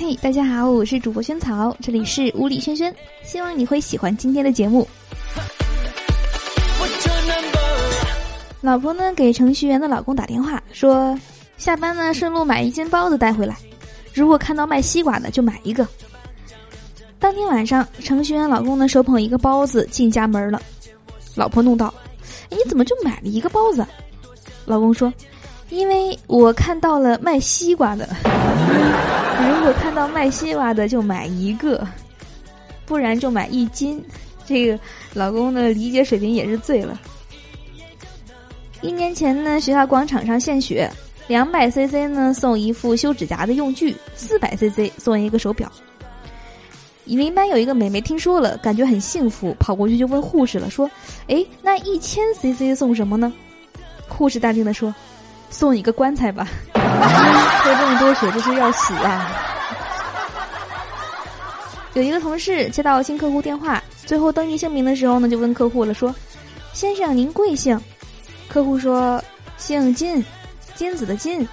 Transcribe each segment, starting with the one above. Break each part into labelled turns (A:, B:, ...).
A: 嘿，大家好，我是主播萱草，这里是屋里轩轩，希望你会喜欢今天的节目。老婆呢给程序员的老公打电话说，下班呢顺路买一斤包子带回来，如果看到卖西瓜的就买一个。当天晚上，程序员老公呢手捧一个包子进家门了，老婆怒道：“你怎么就买了一个包子？”老公说：“因为我看到了卖西瓜的。”如果看到卖西瓜的就买一个，不然就买一斤。这个老公的理解水平也是醉了。一年前呢，学校广场上献血，两百 cc 呢送一副修指甲的用具，四百 cc 送一个手表。你们班有一个美眉听说了，感觉很幸福，跑过去就问护士了，说：“哎，那一千 cc 送什么呢？”护士淡定的说。送一个棺材吧，喝这么多血这是要死啊！有一个同事接到新客户电话，最后登记姓名的时候呢，就问客户了，说：“先生您贵姓？”客户说：“姓金，金子的金。”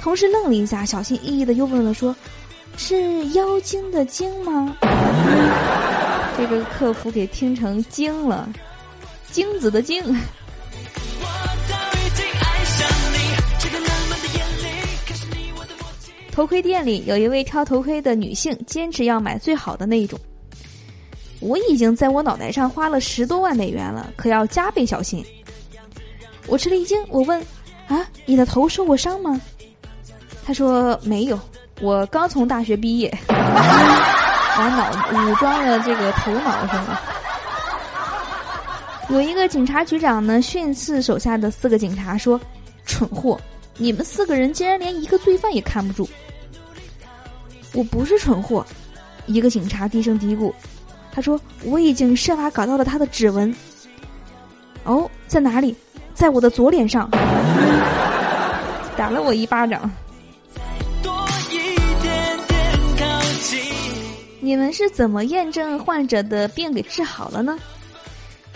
A: 同事愣了一下，小心翼翼的又问了，说：“是妖精的精吗？”这个客服给听成精了，精子的精。头盔店里有一位挑头盔的女性，坚持要买最好的那一种。我已经在我脑袋上花了十多万美元了，可要加倍小心。我吃了一惊，我问：“啊，你的头受过伤吗？”他说：“没有，我刚从大学毕业，把脑武装了这个头脑上了。”有一个警察局长呢，训斥手下的四个警察说：“蠢货，你们四个人竟然连一个罪犯也看不住。”我不是蠢货，一个警察低声嘀咕：“他说我已经设法搞到了他的指纹。哦，在哪里？在我的左脸上，打了我一巴掌。你们是怎么验证患者的病给治好了呢？”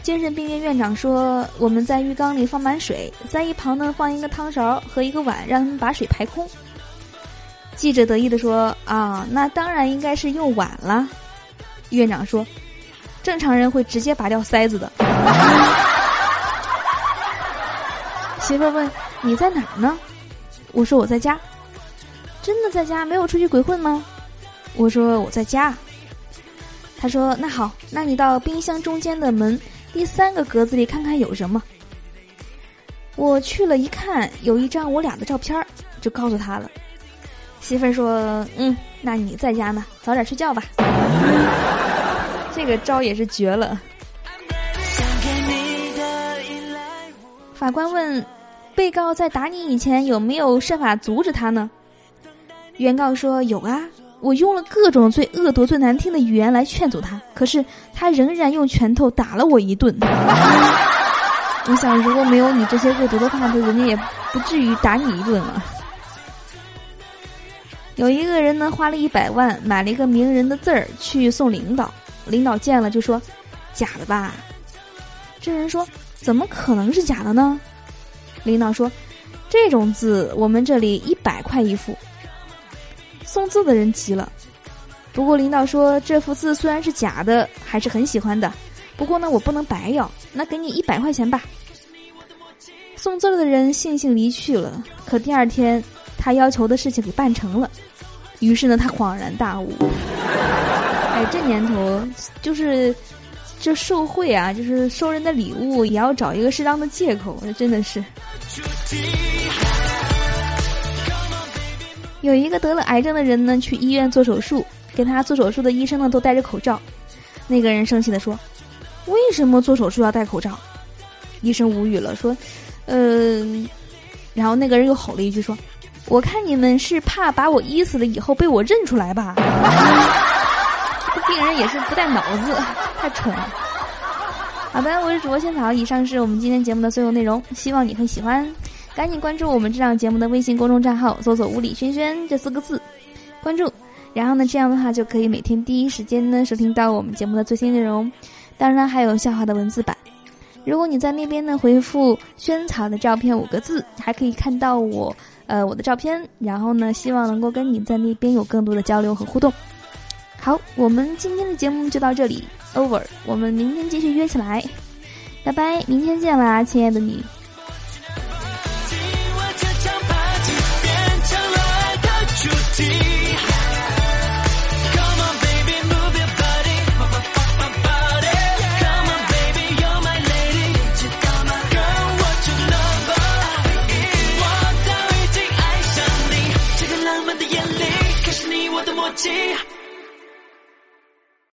A: 精神病院院长说：“我们在浴缸里放满水，在一旁呢放一个汤勺和一个碗，让他们把水排空。”记者得意地说：“啊，那当然应该是用碗了。”院长说：“正常人会直接拔掉塞子的。”媳妇问：“你在哪儿呢？”我说：“我在家。”真的在家，没有出去鬼混吗？我说：“我在家。”他说：“那好，那你到冰箱中间的门第三个格子里看看有什么。”我去了一看，有一张我俩的照片儿就告诉他了。媳妇儿说：“嗯，那你在家呢，早点睡觉吧。这个招也是绝了。”法官问：“被告在打你以前有没有设法阻止他呢？”原告说：“有啊，我用了各种最恶毒、最难听的语言来劝阻他，可是他仍然用拳头打了我一顿。我想，如果没有你这些恶毒的话，就人家也不至于打你一顿了。”有一个人呢，花了一百万买了一个名人的字儿去送领导，领导见了就说：“假的吧？”这人说：“怎么可能是假的呢？”领导说：“这种字我们这里一百块一副。”送字的人急了，不过领导说：“这幅字虽然是假的，还是很喜欢的。不过呢，我不能白要，那给你一百块钱吧。”送字的人悻悻离去了。可第二天，他要求的事情给办成了。于是呢，他恍然大悟。哎，这年头就是这受贿啊，就是收人的礼物也要找一个适当的借口，那真的是。有一个得了癌症的人呢，去医院做手术，给他做手术的医生呢都戴着口罩。那个人生气的说：“为什么做手术要戴口罩？”医生无语了，说：“嗯。”然后那个人又吼了一句说。我看你们是怕把我医死了以后被我认出来吧？病人也是不带脑子，太蠢了。好的，我是主播仙草，以上是我们今天节目的所有内容，希望你会喜欢。赶紧关注我们这档节目的微信公众账号，搜索“物理轩轩”这四个字，关注。然后呢，这样的话就可以每天第一时间呢收听到我们节目的最新内容，当然还有笑话的文字版。如果你在那边呢回复“萱草的照片”五个字，还可以看到我呃我的照片。然后呢，希望能够跟你在那边有更多的交流和互动。好，我们今天的节目就到这里，over。我们明天继续约起来，拜拜，明天见啦，亲爱的你。